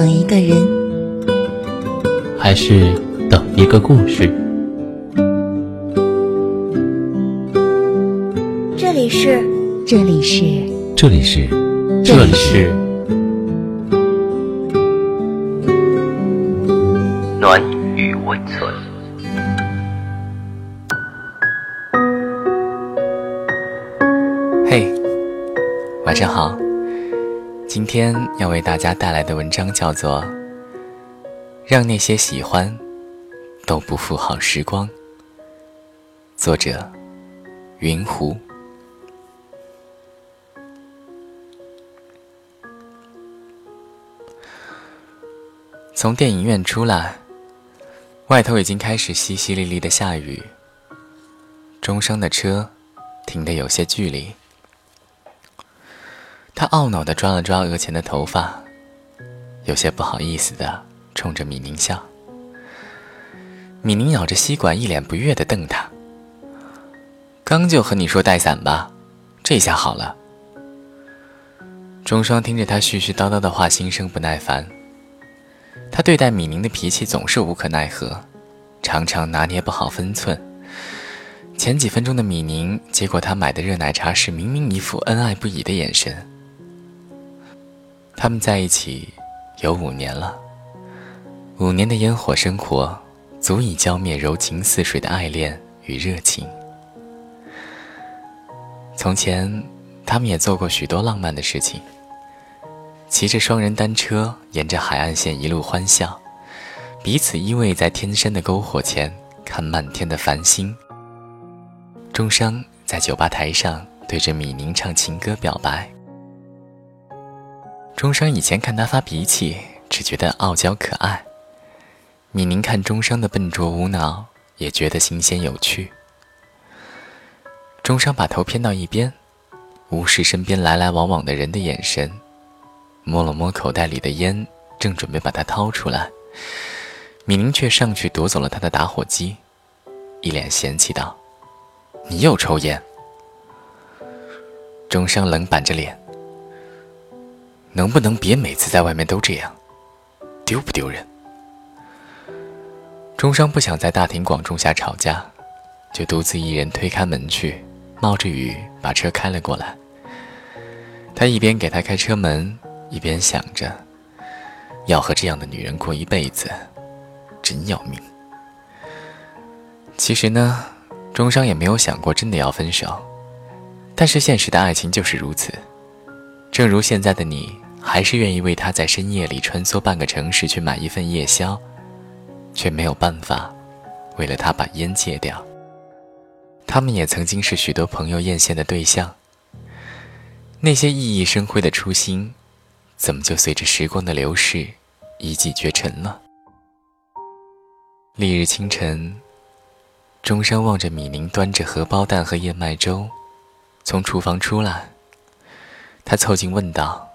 等一个人，还是等一个故事？这里是，这里是，这里是，这里是暖与温存。嘿，晚上好。今天要为大家带来的文章叫做《让那些喜欢都不负好时光》，作者云湖。从电影院出来，外头已经开始淅淅沥沥的下雨。钟声的车停得有些距离。他懊恼地抓了抓额前的头发，有些不好意思地冲着米宁笑。米宁咬着吸管，一脸不悦地瞪他。刚就和你说带伞吧，这下好了。钟双听着他絮絮叨叨的话，心生不耐烦。他对待米宁的脾气总是无可奈何，常常拿捏不好分寸。前几分钟的米宁接过他买的热奶茶时，明明一副恩爱不已的眼神。他们在一起有五年了，五年的烟火生活足以浇灭柔情似水的爱恋与热情。从前，他们也做过许多浪漫的事情，骑着双人单车沿着海岸线一路欢笑，彼此依偎在天山的篝火前看漫天的繁星。钟商在酒吧台上对着米宁唱情歌表白。钟商以前看他发脾气，只觉得傲娇可爱；米宁看钟商的笨拙无脑，也觉得新鲜有趣。钟商把头偏到一边，无视身边来来往往的人的眼神，摸了摸口袋里的烟，正准备把它掏出来，米宁却上去夺走了他的打火机，一脸嫌弃道：“你又抽烟！”钟商冷板着脸。能不能别每次在外面都这样，丢不丢人？钟商不想在大庭广众下吵架，就独自一人推开门去，冒着雨把车开了过来。他一边给他开车门，一边想着，要和这样的女人过一辈子，真要命。其实呢，钟商也没有想过真的要分手，但是现实的爱情就是如此。正如现在的你，还是愿意为他在深夜里穿梭半个城市去买一份夜宵，却没有办法为了他把烟戒掉。他们也曾经是许多朋友艳羡的对象。那些熠熠生辉的初心，怎么就随着时光的流逝一骑绝尘了？翌日清晨，钟山望着米宁端着荷包蛋和燕麦粥，从厨房出来。他凑近问道：“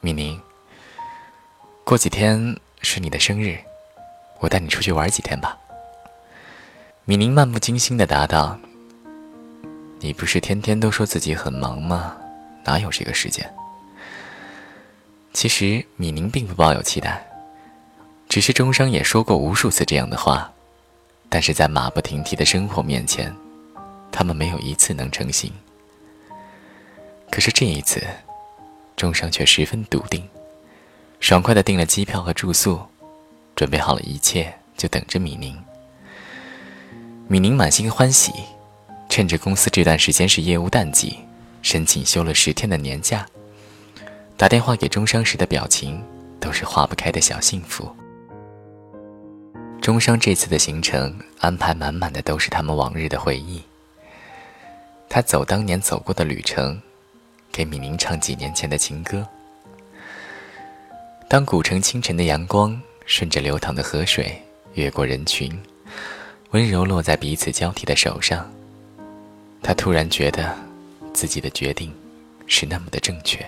米宁，过几天是你的生日，我带你出去玩几天吧。”米宁漫不经心地答道：“你不是天天都说自己很忙吗？哪有这个时间？”其实米宁并不抱有期待，只是钟商也说过无数次这样的话，但是在马不停蹄的生活面前，他们没有一次能成行。可是这一次，钟商却十分笃定，爽快的订了机票和住宿，准备好了一切，就等着米宁。米宁满心欢喜，趁着公司这段时间是业务淡季，申请休了十天的年假。打电话给钟商时的表情，都是化不开的小幸福。钟商这次的行程安排满满的，都是他们往日的回忆。他走当年走过的旅程。给米宁唱几年前的情歌。当古城清晨的阳光顺着流淌的河水越过人群，温柔落在彼此交替的手上，他突然觉得自己的决定是那么的正确。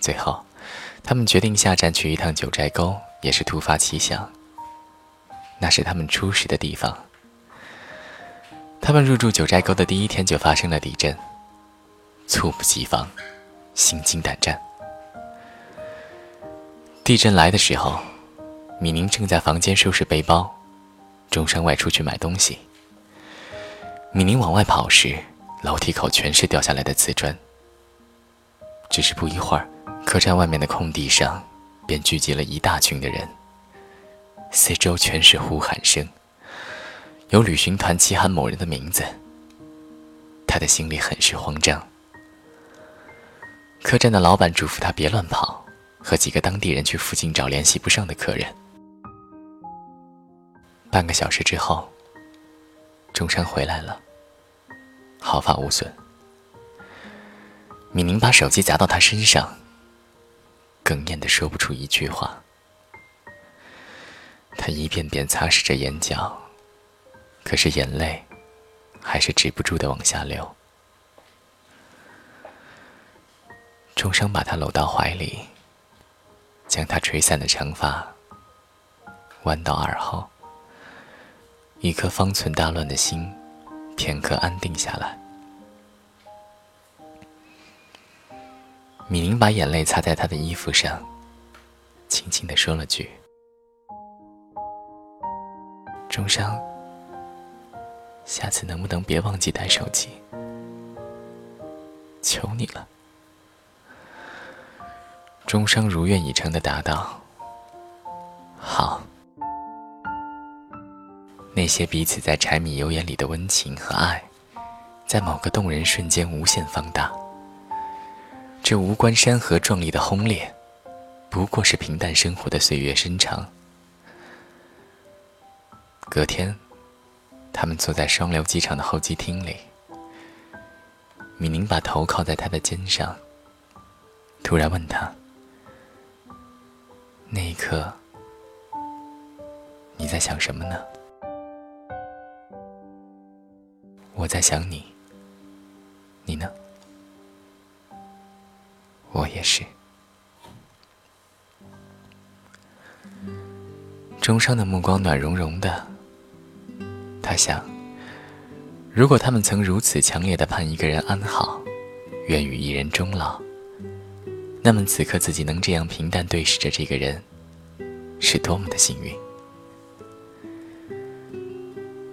最后，他们决定下站去一趟九寨沟，也是突发奇想。那是他们初识的地方。他们入住九寨沟的第一天就发生了地震。猝不及防，心惊胆战。地震来的时候，米宁正在房间收拾背包，钟山外出去买东西。米宁往外跑时，楼梯口全是掉下来的瓷砖。只是不一会儿，客栈外面的空地上便聚集了一大群的人，四周全是呼喊声。有旅行团齐喊某人的名字，他的心里很是慌张。客栈的老板嘱咐他别乱跑，和几个当地人去附近找联系不上的客人。半个小时之后，钟山回来了，毫发无损。米宁把手机砸到他身上，哽咽的说不出一句话。他一遍遍擦拭着眼角。可是眼泪，还是止不住的往下流。钟生把他搂到怀里，将他吹散的长发弯到耳后，一颗方寸大乱的心，片刻安定下来。米宁把眼泪擦在他的衣服上，轻轻的说了句：“钟生。”下次能不能别忘记带手机？求你了。钟商如愿以偿的答道：“好。”那些彼此在柴米油盐里的温情和爱，在某个动人瞬间无限放大。这无关山河壮丽的轰烈，不过是平淡生活的岁月深长。隔天。他们坐在双流机场的候机厅里，米宁把头靠在他的肩上，突然问他：“那一刻，你在想什么呢？”“我在想你，你呢？”“我也是。”钟伤的目光暖融融的。他想，如果他们曾如此强烈的盼一个人安好，愿与一人终老，那么此刻自己能这样平淡对视着这个人，是多么的幸运。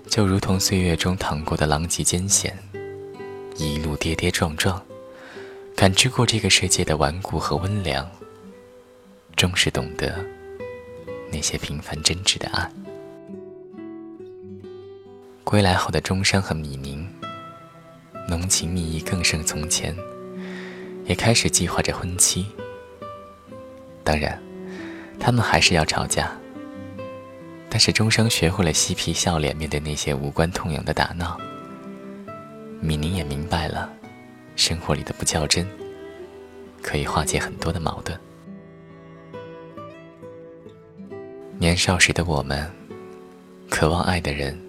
就如同岁月中淌过的狼藉艰险，一路跌跌撞撞，感知过这个世界的顽固和温良，终是懂得那些平凡真挚的爱。归来后的钟山和米宁，浓情蜜意更胜从前，也开始计划着婚期。当然，他们还是要吵架。但是钟生学会了嬉皮笑脸面对那些无关痛痒的打闹。米宁也明白了，生活里的不较真，可以化解很多的矛盾。年少时的我们，渴望爱的人。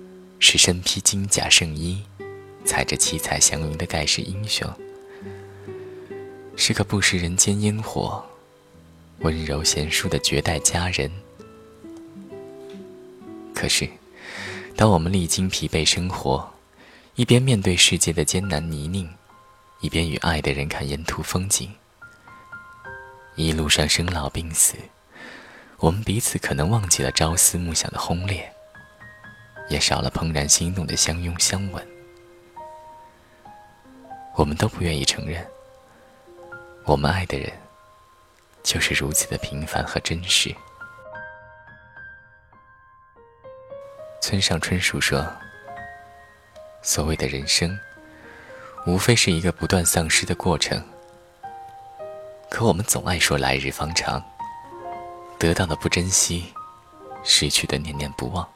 是身披金甲圣衣，踩着七彩祥云的盖世英雄，是个不食人间烟火、温柔贤淑的绝代佳人。可是，当我们历经疲惫生活，一边面对世界的艰难泥泞，一边与爱的人看沿途风景，一路上生老病死，我们彼此可能忘记了朝思暮想的轰烈。也少了怦然心动的相拥相吻。我们都不愿意承认，我们爱的人就是如此的平凡和真实。村上春树说：“所谓的人生，无非是一个不断丧失的过程。可我们总爱说来日方长，得到的不珍惜，失去的念念不忘。”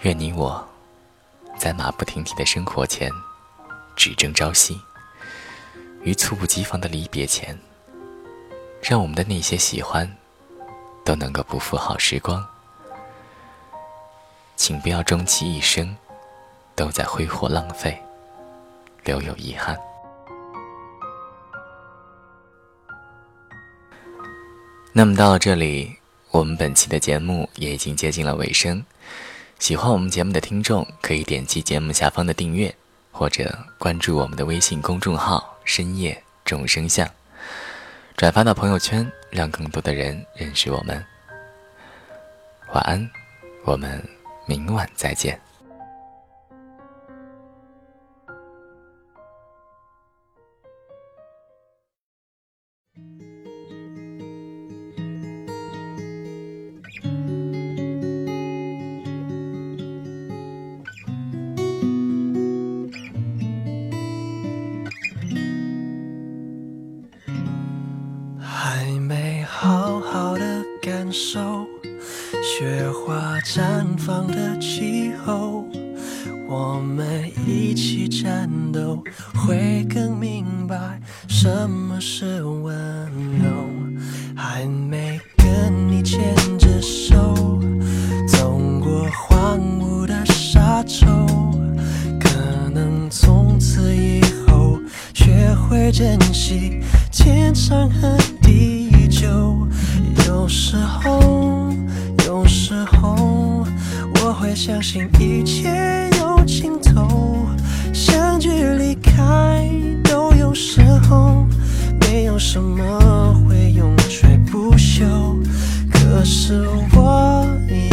愿你我，在马不停蹄的生活前，只争朝夕；于猝不及防的离别前，让我们的那些喜欢，都能够不负好时光。请不要终其一生，都在挥霍浪费，留有遗憾。那么到了这里，我们本期的节目也已经接近了尾声。喜欢我们节目的听众，可以点击节目下方的订阅，或者关注我们的微信公众号“深夜众生相”。转发到朋友圈，让更多的人认识我们。晚安，我们明晚再见。战斗，会更明白什么是温柔。还没跟你牵着手，走过荒芜的沙洲，可能从此以后学会珍惜天长和地久。有时候，有时候，我会相信一切有尽头，相聚离开都有时候，没有什么会永垂不朽。可是我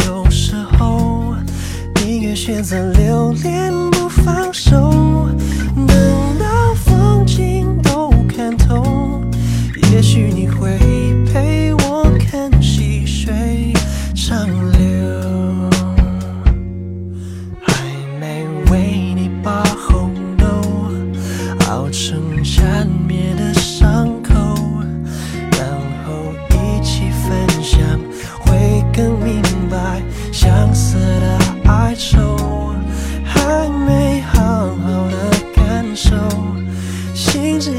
有时候宁愿选择留恋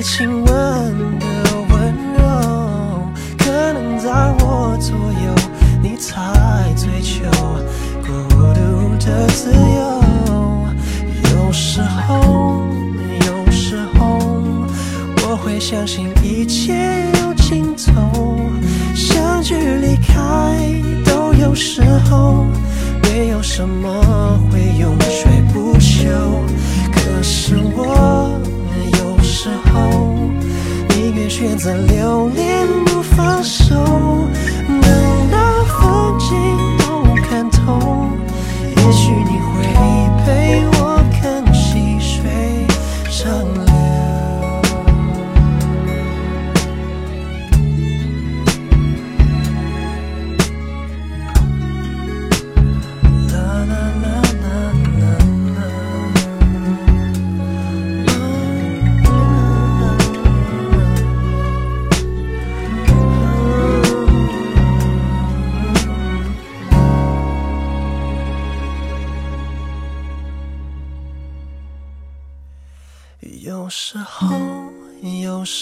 亲吻的温柔可能在我左右你才追求孤独的自由有时候有时候我会相信一切有尽头相聚离开都有时候没有什么会永垂不朽。选择留恋